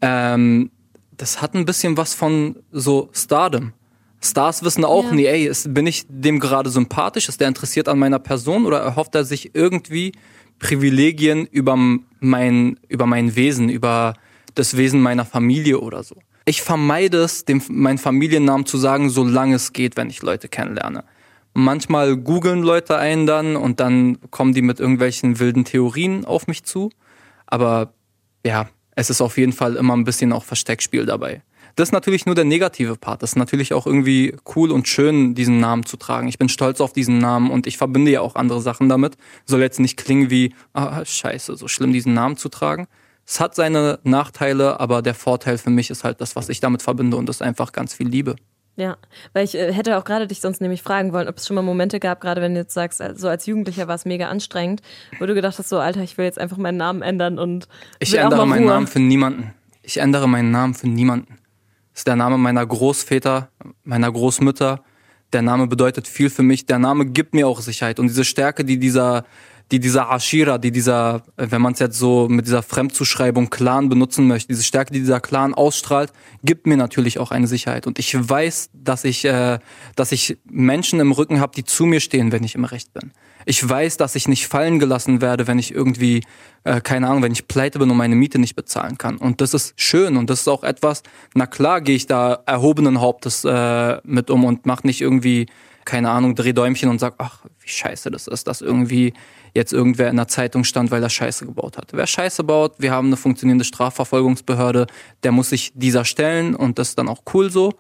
Ähm, das hat ein bisschen was von so Stardom. Stars wissen auch Ja. nie, ey, ist, bin ich dem gerade sympathisch? Ist der interessiert an meiner Person oder erhofft er sich irgendwie Privilegien über mein, über mein Wesen, über das Wesen meiner Familie oder so? Ich vermeide es, dem, meinen Familiennamen zu sagen, solange es geht, wenn ich Leute kennenlerne. Manchmal googeln Leute einen dann und dann kommen die mit irgendwelchen wilden Theorien auf mich zu. Aber ja, es ist auf jeden Fall immer ein bisschen auch Versteckspiel dabei. Das ist natürlich nur der negative Part. Das ist natürlich auch irgendwie cool und schön, diesen Namen zu tragen. Ich bin stolz auf diesen Namen und ich verbinde ja auch andere Sachen damit. Soll jetzt nicht klingen wie, ah, scheiße, so schlimm, diesen Namen zu tragen. Es hat seine Nachteile, aber der Vorteil für mich ist halt das, was ich damit verbinde und das ist einfach ganz viel Liebe. Ja, weil ich äh, hätte auch gerade dich sonst nämlich fragen wollen, ob es schon mal Momente gab, gerade wenn du jetzt sagst, äh, so als Jugendlicher war es mega anstrengend, wo du gedacht hast, so Alter, ich will jetzt einfach meinen Namen ändern und Ich ändere meinen Ruhe. Namen für niemanden. Ich ändere meinen Namen für niemanden. Das ist der Name meiner Großväter, meiner Großmütter. Der Name bedeutet viel für mich. Der Name gibt mir auch Sicherheit. Und diese Stärke, die dieser, die dieser Ashira, die dieser, äh, wenn man es jetzt so mit dieser Fremdzuschreibung Clan benutzen möchte, diese Stärke, die dieser Clan ausstrahlt, gibt mir natürlich auch eine Sicherheit. Und ich weiß, dass ich, äh, dass ich Menschen im Rücken habe, die zu mir stehen, wenn ich im Recht bin. Ich weiß, dass ich nicht fallen gelassen werde, wenn ich irgendwie, äh, keine Ahnung, wenn ich pleite bin und meine Miete nicht bezahlen kann. Und das ist schön und das ist auch etwas, na klar gehe ich da erhobenen Hauptes äh, mit um und mach nicht irgendwie, keine Ahnung, Drehdäumchen und sag, ach, wie scheiße das ist, dass irgendwie jetzt irgendwer in der Zeitung stand, weil er Scheiße gebaut hat. Wer Scheiße baut, wir haben eine funktionierende Strafverfolgungsbehörde, der muss sich dieser stellen und das ist dann auch cool so.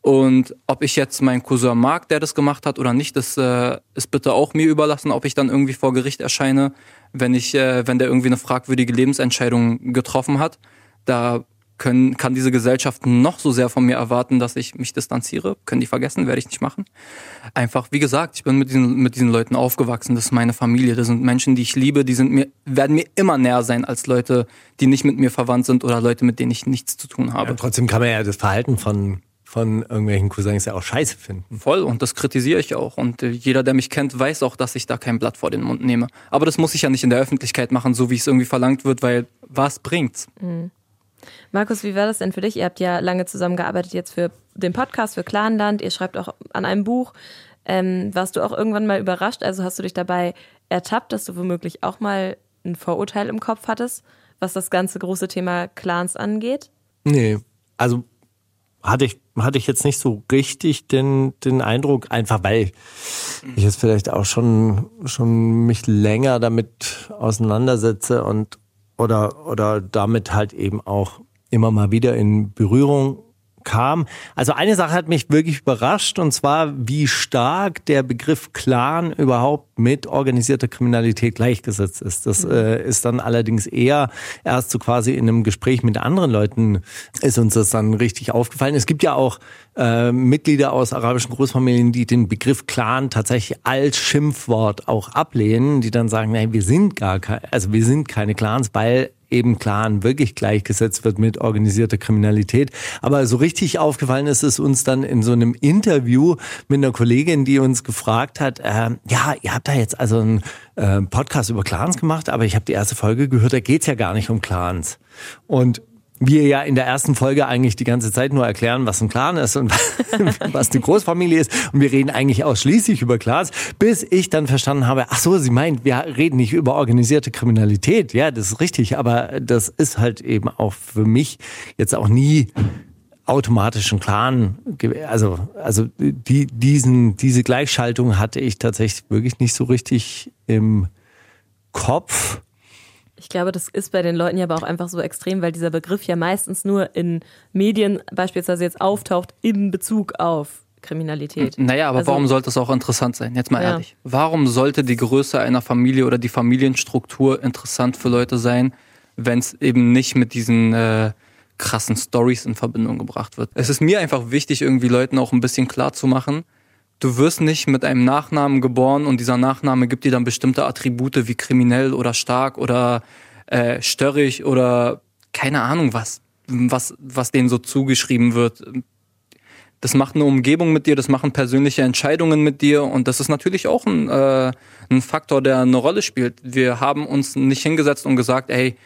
Und ob ich jetzt meinen Cousin mag, der das gemacht hat oder nicht, das äh, ist bitte auch mir überlassen, ob ich dann irgendwie vor Gericht erscheine, wenn ich, äh, wenn der irgendwie eine fragwürdige Lebensentscheidung getroffen hat. Da können, kann diese Gesellschaft noch so sehr von mir erwarten, dass ich mich distanziere. Können die vergessen, werde ich nicht machen. Einfach, wie gesagt, ich bin mit diesen, mit diesen Leuten aufgewachsen. Das ist meine Familie. Das sind Menschen, die ich liebe. Die sind mir, werden mir immer näher sein als Leute, die nicht mit mir verwandt sind oder Leute, mit denen ich nichts zu tun habe. Ja, trotzdem kann man ja das Verhalten von, von irgendwelchen Cousins ja auch scheiße finden. Voll und das kritisiere ich auch. Und äh, jeder, der mich kennt, weiß auch, dass ich da kein Blatt vor den Mund nehme. Aber das muss ich ja nicht in der Öffentlichkeit machen, so wie es irgendwie verlangt wird, weil was bringt's? Markus, wie war das denn für dich? Ihr habt ja lange zusammengearbeitet jetzt für den Podcast für Clanland, ihr schreibt auch an einem Buch. Ähm, warst du auch irgendwann mal überrascht? Also hast du dich dabei ertappt, dass du womöglich auch mal ein Vorurteil im Kopf hattest, was das ganze große Thema Clans angeht? Nee, also hatte ich, hatte ich jetzt nicht so richtig den, den Eindruck, einfach weil ich jetzt vielleicht auch schon, schon mich länger damit auseinandersetze und oder, oder damit halt eben auch immer mal wieder in Berührung kam. Also eine Sache hat mich wirklich überrascht und zwar, wie stark der Begriff Clan überhaupt mit organisierter Kriminalität gleichgesetzt ist. Das äh, ist dann allerdings eher erst so quasi in einem Gespräch mit anderen Leuten ist uns das dann richtig aufgefallen. Es gibt ja auch äh, Mitglieder aus arabischen Großfamilien, die den Begriff Clan tatsächlich als Schimpfwort auch ablehnen, die dann sagen, nein, wir sind gar keine, also wir sind keine Clans, weil eben Clan wirklich gleichgesetzt wird mit organisierter Kriminalität. Aber so richtig aufgefallen ist es uns dann in so einem Interview mit einer Kollegin, die uns gefragt hat, äh, ja, ihr habt da jetzt also einen äh, Podcast über Clans gemacht, aber ich habe die erste Folge gehört, da geht's ja gar nicht um Clans. Und wir ja in der ersten Folge eigentlich die ganze Zeit nur erklären, was ein Clan ist und was die Großfamilie ist. Und wir reden eigentlich ausschließlich über Clans, bis ich dann verstanden habe, ach so, sie meint, wir reden nicht über organisierte Kriminalität. Ja, das ist richtig, aber das ist halt eben auch für mich jetzt auch nie automatisch ein Clan. Also, also die, diesen, diese Gleichschaltung hatte ich tatsächlich wirklich nicht so richtig im Kopf. Ich glaube, das ist bei den Leuten ja aber auch einfach so extrem, weil dieser Begriff ja meistens nur in Medien beispielsweise jetzt auftaucht im Bezug auf Kriminalität. Naja, aber Also- warum sollte es auch interessant sein? Jetzt mal Ja. ehrlich. Warum sollte die Größe einer Familie oder die Familienstruktur interessant für Leute sein, wenn es eben nicht mit diesen äh, krassen Stories in Verbindung gebracht wird? Es ist mir einfach wichtig, irgendwie Leuten auch ein bisschen klar zu machen, du wirst nicht mit einem Nachnamen geboren und dieser Nachname gibt dir dann bestimmte Attribute wie kriminell oder stark oder äh, störrig oder keine Ahnung was, was, was denen so zugeschrieben wird. Das macht eine Umgebung mit dir, das machen persönliche Entscheidungen mit dir und das ist natürlich auch ein, äh, ein Faktor, der eine Rolle spielt. Wir haben uns nicht hingesetzt und gesagt, ey,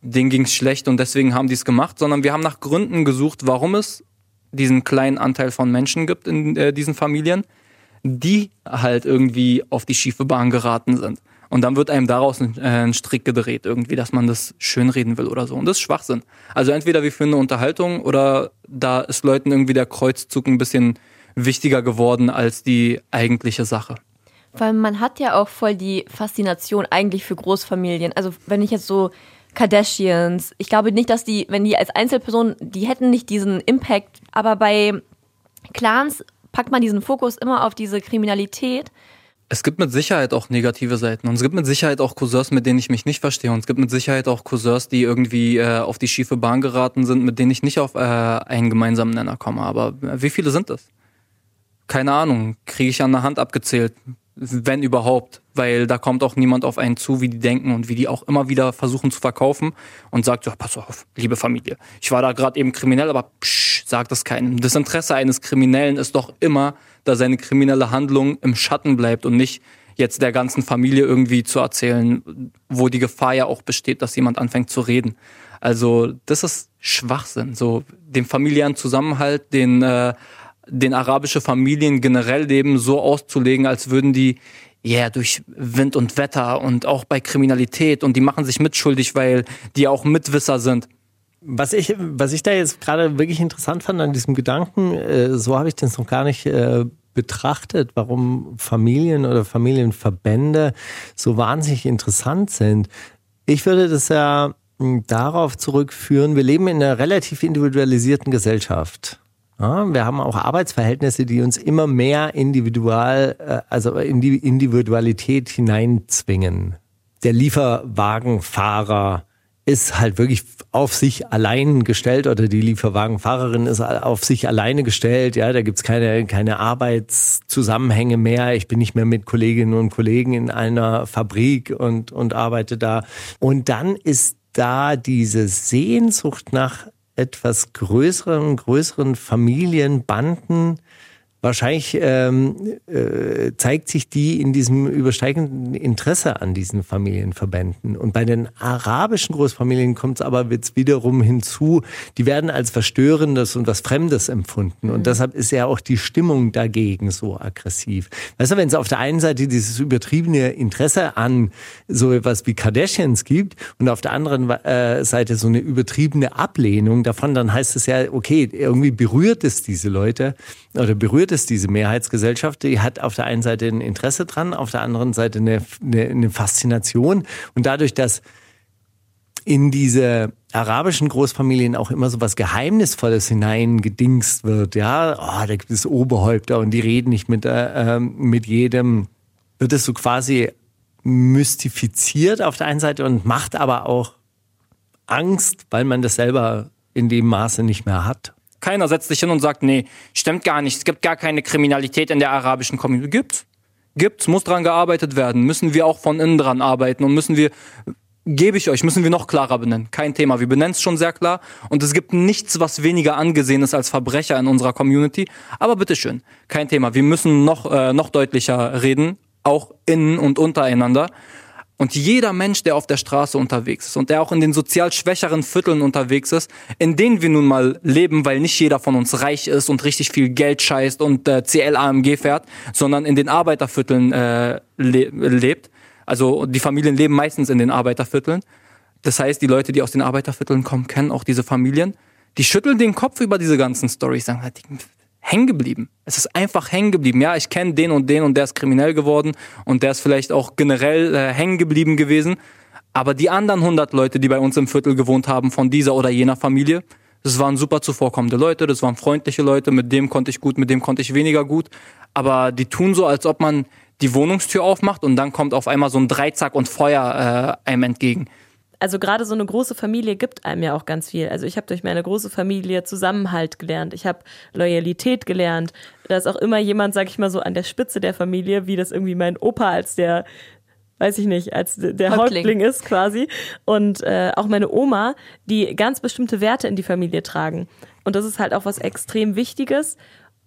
denen ging's schlecht und deswegen haben die es gemacht, sondern wir haben nach Gründen gesucht, warum es diesen kleinen Anteil von Menschen gibt in äh, diesen Familien, die halt irgendwie auf die schiefe Bahn geraten sind. Und dann wird einem daraus ein, äh, ein Strick gedreht, irgendwie, dass man das schönreden will oder so. Und das ist Schwachsinn. Also entweder wir führen eine Unterhaltung oder da ist Leuten irgendwie der Kreuzzug ein bisschen wichtiger geworden als die eigentliche Sache. Weil man hat ja auch voll die Faszination eigentlich für Großfamilien. Also wenn ich jetzt so Kardashians, ich glaube nicht, dass die, wenn die als Einzelperson, die hätten nicht diesen Impact, aber bei Clans packt man diesen Fokus immer auf diese Kriminalität. Es gibt mit Sicherheit auch negative Seiten und es gibt mit Sicherheit auch Cousins, mit denen ich mich nicht verstehe und es gibt mit Sicherheit auch Cousins, die irgendwie äh, auf die schiefe Bahn geraten sind, mit denen ich nicht auf äh, einen gemeinsamen Nenner komme. Aber äh, wie viele sind das? Keine Ahnung, kriege ich an der Hand abgezählt, wenn überhaupt, weil da kommt auch niemand auf einen zu, wie die denken und wie die auch immer wieder versuchen zu verkaufen und sagt, ja, pass auf, liebe Familie, ich war da gerade eben kriminell, aber psch, sagt das keinem. Das Interesse eines Kriminellen ist doch immer, dass seine kriminelle Handlung im Schatten bleibt und nicht jetzt der ganzen Familie irgendwie zu erzählen, wo die Gefahr ja auch besteht, dass jemand anfängt zu reden. Also das ist Schwachsinn, so den familiären Zusammenhalt, den äh, den arabische Familien generell leben, so auszulegen, als würden die ja yeah, durch Wind und Wetter und auch bei Kriminalität und die machen sich mitschuldig, weil die auch Mitwisser sind. Was ich, was ich da jetzt gerade wirklich interessant fand an diesem Gedanken, äh, so habe ich das noch gar nicht äh, betrachtet, warum Familien oder Familienverbände so wahnsinnig interessant sind. Ich würde das ja mh, darauf zurückführen, wir leben in einer relativ individualisierten Gesellschaft. Ja, wir haben auch Arbeitsverhältnisse, die uns immer mehr individual, äh, also in die Individualität hineinzwingen. Der Lieferwagenfahrer ist halt wirklich auf sich allein gestellt oder die Lieferwagenfahrerin ist auf sich alleine gestellt. Ja, da gibt's keine, keine Arbeitszusammenhänge mehr. Ich bin nicht mehr mit Kolleginnen und Kollegen in einer Fabrik und, und arbeite da. Und dann ist da diese Sehnsucht nach etwas größeren, größeren Familienbanden Wahrscheinlich ähm, äh, zeigt sich die in diesem übersteigenden Interesse an diesen Familienverbänden. Und bei den arabischen Großfamilien kommt es aber jetzt wiederum hinzu, die werden als Verstörendes und was Fremdes empfunden. Und mhm. deshalb ist ja auch die Stimmung dagegen so aggressiv. Weißt du, wenn es auf der einen Seite dieses übertriebene Interesse an so etwas wie Kardashians gibt und auf der anderen äh, Seite so eine übertriebene Ablehnung davon, dann heißt es ja, okay, irgendwie berührt es diese Leute oder berührt es diese Mehrheitsgesellschaft. Die hat auf der einen Seite ein Interesse dran, auf der anderen Seite eine, eine, eine Faszination. Und dadurch, dass in diese arabischen Großfamilien auch immer so was Geheimnisvolles hineingedingst wird. Ja, oh, da gibt es Oberhäupter und die reden nicht mit, äh, ähm, mit jedem. Wird es so quasi mystifiziert auf der einen Seite und macht aber auch Angst, weil man das selber in dem Maße nicht mehr hat. Keiner setzt sich hin und sagt, nee, stimmt gar nicht, es gibt gar keine Kriminalität in der arabischen Community. Gibt's. Gibt's, muss dran gearbeitet werden, müssen wir auch von innen dran arbeiten und müssen wir, gebe ich euch, müssen wir noch klarer benennen. Kein Thema, wir benennen es schon sehr klar und es gibt nichts, was weniger angesehen ist als Verbrecher in unserer Community. Aber bitteschön, kein Thema, wir müssen noch, äh, noch deutlicher reden, auch innen und untereinander. Und jeder Mensch, der auf der Straße unterwegs ist und der auch in den sozial schwächeren Vierteln unterwegs ist, in denen wir nun mal leben, weil nicht jeder von uns reich ist und richtig viel Geld scheißt und äh, CL-AMG fährt, sondern in den Arbeitervierteln äh, le lebt. Also die Familien leben meistens in den Arbeitervierteln. Das heißt, die Leute, die aus den Arbeitervierteln kommen, kennen auch diese Familien. Die schütteln den Kopf über diese ganzen Storys, sagen, hängen geblieben. Es ist einfach hängen geblieben. Ja, ich kenne den und den und der ist kriminell geworden und der ist vielleicht auch generell äh, hängen geblieben gewesen. Aber die anderen 100 Leute, die bei uns im Viertel gewohnt haben, von dieser oder jener Familie, das waren super zuvorkommende Leute, das waren freundliche Leute, mit dem konnte ich gut, mit dem konnte ich weniger gut. Aber die tun so, als ob man die Wohnungstür aufmacht und dann kommt auf einmal so ein Dreizack und Feuer äh, einem entgegen also gerade so eine große Familie gibt einem ja auch ganz viel. Also ich habe durch meine große Familie Zusammenhalt gelernt, ich habe Loyalität gelernt. Da ist auch immer jemand, sag ich mal so, an der Spitze der Familie, wie das irgendwie mein Opa als der weiß ich nicht, als der Häuptling, Häuptling ist quasi. Und äh, auch meine Oma, die ganz bestimmte Werte in die Familie tragen. Und das ist halt auch was extrem Wichtiges.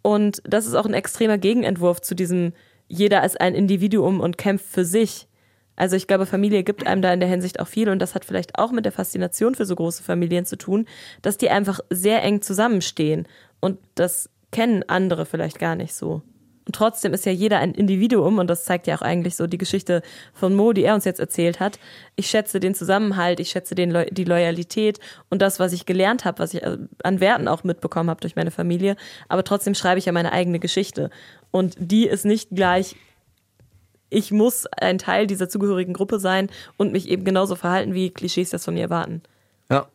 Und das ist auch ein extremer Gegenentwurf zu diesem, jeder ist ein Individuum und kämpft für sich. Also ich glaube, Familie gibt einem da in der Hinsicht auch viel und das hat vielleicht auch mit der Faszination für so große Familien zu tun, dass die einfach sehr eng zusammenstehen und das kennen andere vielleicht gar nicht so. Und trotzdem ist ja jeder ein Individuum und das zeigt ja auch eigentlich so die Geschichte von Mo, die er uns jetzt erzählt hat. Ich schätze den Zusammenhalt, ich schätze den Lo die Loyalität und das, was ich gelernt habe, was ich äh, an Werten auch mitbekommen habe durch meine Familie. Aber trotzdem schreibe ich ja meine eigene Geschichte und die ist nicht gleich ich muss ein Teil dieser zugehörigen Gruppe sein und mich eben genauso verhalten, wie Klischees das von mir erwarten. Ja.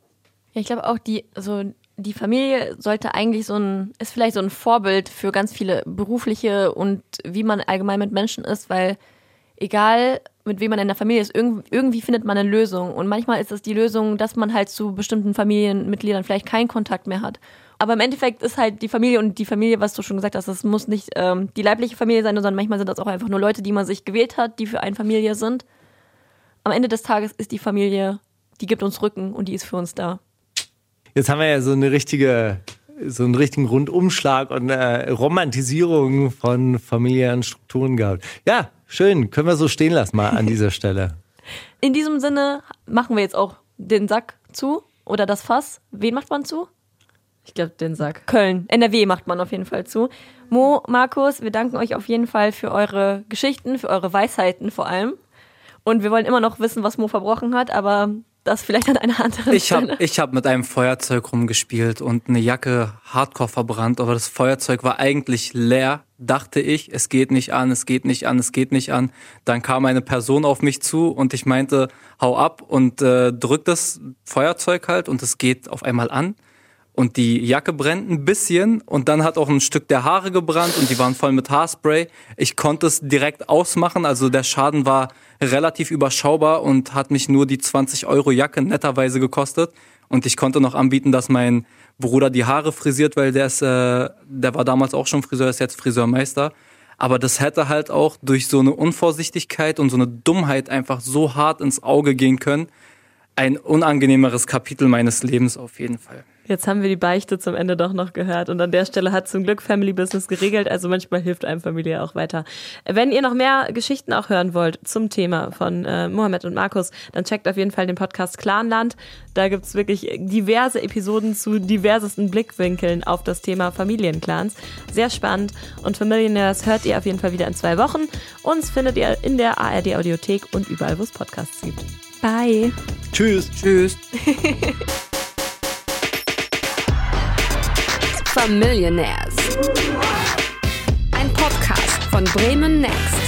Ja, ich glaube auch, die, so, die Familie sollte eigentlich so ein, ist vielleicht so ein Vorbild für ganz viele berufliche und wie man allgemein mit Menschen ist, weil egal mit wem man in der Familie ist, irgendwie findet man eine Lösung. Und manchmal ist es die Lösung, dass man halt zu bestimmten Familienmitgliedern vielleicht keinen Kontakt mehr hat. Aber im Endeffekt ist halt die Familie und die Familie, was du schon gesagt hast, das muss nicht ähm, die leibliche Familie sein, sondern manchmal sind das auch einfach nur Leute, die man sich gewählt hat, die für eine Familie sind. Am Ende des Tages ist die Familie, die gibt uns Rücken und die ist für uns da. Jetzt haben wir ja so eine richtige, so einen richtigen Rundumschlag und eine Romantisierung von familiären Strukturen gehabt. Ja, schön, können wir so stehen lassen mal an dieser Stelle. In diesem Sinne machen wir jetzt auch den Sack zu oder das Fass. Wen macht man zu? Ich glaube, den Sack. Köln. NRW macht man auf jeden Fall zu. Mo, Markus, wir danken euch auf jeden Fall für eure Geschichten, für eure Weisheiten vor allem. Und wir wollen immer noch wissen, was Mo verbrochen hat, aber das vielleicht an einer anderen ich Stelle. Hab, ich habe mit einem Feuerzeug rumgespielt und eine Jacke hardcore verbrannt, aber das Feuerzeug war eigentlich leer, dachte ich. Es geht nicht an, es geht nicht an, es geht nicht an. Dann kam eine Person auf mich zu und ich meinte, hau ab und äh, drück das Feuerzeug halt und es geht auf einmal an und die Jacke brennt ein bisschen und dann hat auch ein Stück der Haare gebrannt und die waren voll mit Haarspray. Ich konnte es direkt ausmachen, also der Schaden war relativ überschaubar und hat mich nur die 20 Euro Jacke netterweise gekostet und ich konnte noch anbieten, dass mein Bruder die Haare frisiert, weil der ist, äh, der war damals auch schon Friseur, ist jetzt Friseurmeister. Aber das hätte halt auch durch so eine Unvorsichtigkeit und so eine Dummheit einfach so hart ins Auge gehen können, ein unangenehmeres Kapitel meines Lebens auf jeden Fall. Jetzt haben wir die Beichte zum Ende doch noch gehört und an der Stelle hat zum Glück Family Business geregelt, also manchmal hilft einem Familie auch weiter. Wenn ihr noch mehr Geschichten auch hören wollt zum Thema von äh, Mohammed und Markus, dann checkt auf jeden Fall den Podcast Clanland. Da gibt's wirklich diverse Episoden zu diversesten Blickwinkeln auf das Thema Familienclans. Sehr spannend und Familionaires hört ihr auf jeden Fall wieder in zwei Wochen. Uns findet ihr in der ARD Audiothek und überall, wo es Podcasts gibt. Bye. Tschüss. Tschüss. Familionaires. Ein Podcast von Bremen Next.